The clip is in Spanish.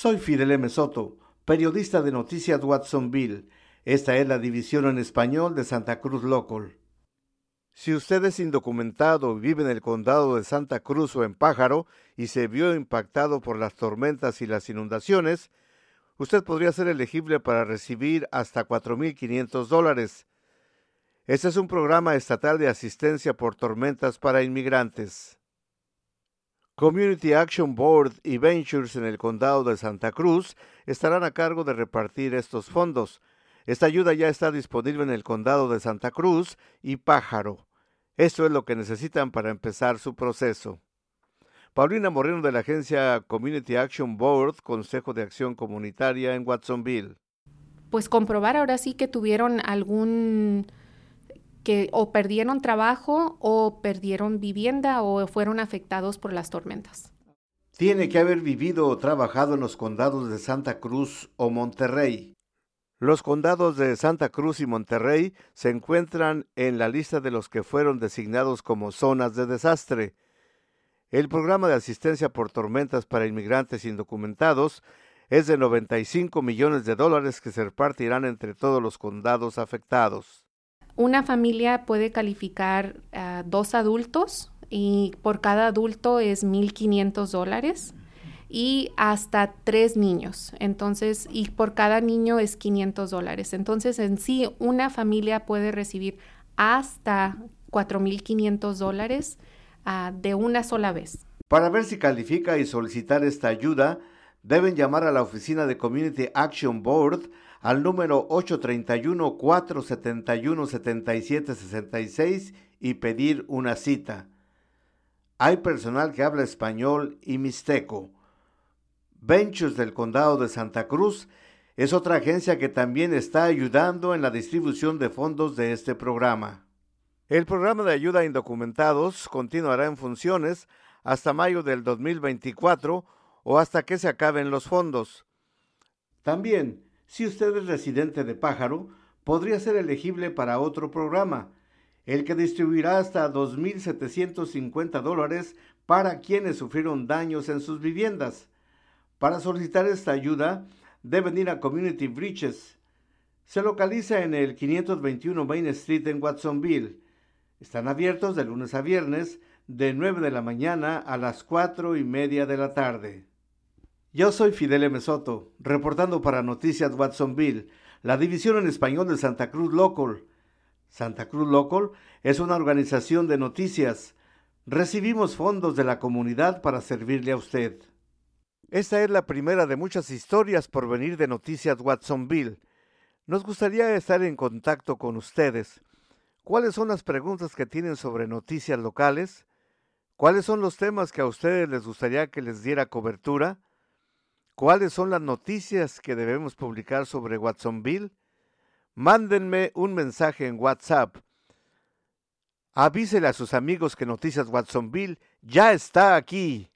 Soy Fidel M. Soto, periodista de Noticias Watsonville. Esta es la división en español de Santa Cruz Local. Si usted es indocumentado y vive en el condado de Santa Cruz o en Pájaro y se vio impactado por las tormentas y las inundaciones, usted podría ser elegible para recibir hasta 4.500 dólares. Este es un programa estatal de asistencia por tormentas para inmigrantes. Community Action Board y Ventures en el condado de Santa Cruz estarán a cargo de repartir estos fondos. Esta ayuda ya está disponible en el condado de Santa Cruz y Pájaro. Esto es lo que necesitan para empezar su proceso. Paulina Moreno de la agencia Community Action Board, Consejo de Acción Comunitaria en Watsonville. Pues comprobar ahora sí que tuvieron algún que o perdieron trabajo o perdieron vivienda o fueron afectados por las tormentas. Tiene que haber vivido o trabajado en los condados de Santa Cruz o Monterrey. Los condados de Santa Cruz y Monterrey se encuentran en la lista de los que fueron designados como zonas de desastre. El programa de asistencia por tormentas para inmigrantes indocumentados es de 95 millones de dólares que se repartirán entre todos los condados afectados. Una familia puede calificar dos adultos y por cada adulto es 1.500 dólares y hasta tres niños. Entonces, y por cada niño es 500 dólares. Entonces, en sí, una familia puede recibir hasta 4.500 dólares uh, de una sola vez. Para ver si califica y solicitar esta ayuda, deben llamar a la oficina de Community Action Board al número 831-471-7766 y pedir una cita. Hay personal que habla español y mixteco. Ventures del Condado de Santa Cruz es otra agencia que también está ayudando en la distribución de fondos de este programa. El programa de ayuda a indocumentados continuará en funciones hasta mayo del 2024 o hasta que se acaben los fondos. También, si usted es residente de Pájaro, podría ser elegible para otro programa, el que distribuirá hasta 2.750 dólares para quienes sufrieron daños en sus viviendas. Para solicitar esta ayuda, deben ir a Community Breaches. Se localiza en el 521 Main Street en Watsonville. Están abiertos de lunes a viernes, de 9 de la mañana a las 4 y media de la tarde. Yo soy Fidel M. Soto, reportando para Noticias Watsonville, la división en español de Santa Cruz Local. Santa Cruz Local es una organización de noticias. Recibimos fondos de la comunidad para servirle a usted. Esta es la primera de muchas historias por venir de Noticias Watsonville. Nos gustaría estar en contacto con ustedes. ¿Cuáles son las preguntas que tienen sobre noticias locales? ¿Cuáles son los temas que a ustedes les gustaría que les diera cobertura? ¿Cuáles son las noticias que debemos publicar sobre Watsonville? Mándenme un mensaje en WhatsApp. Avísele a sus amigos que Noticias Watsonville ya está aquí.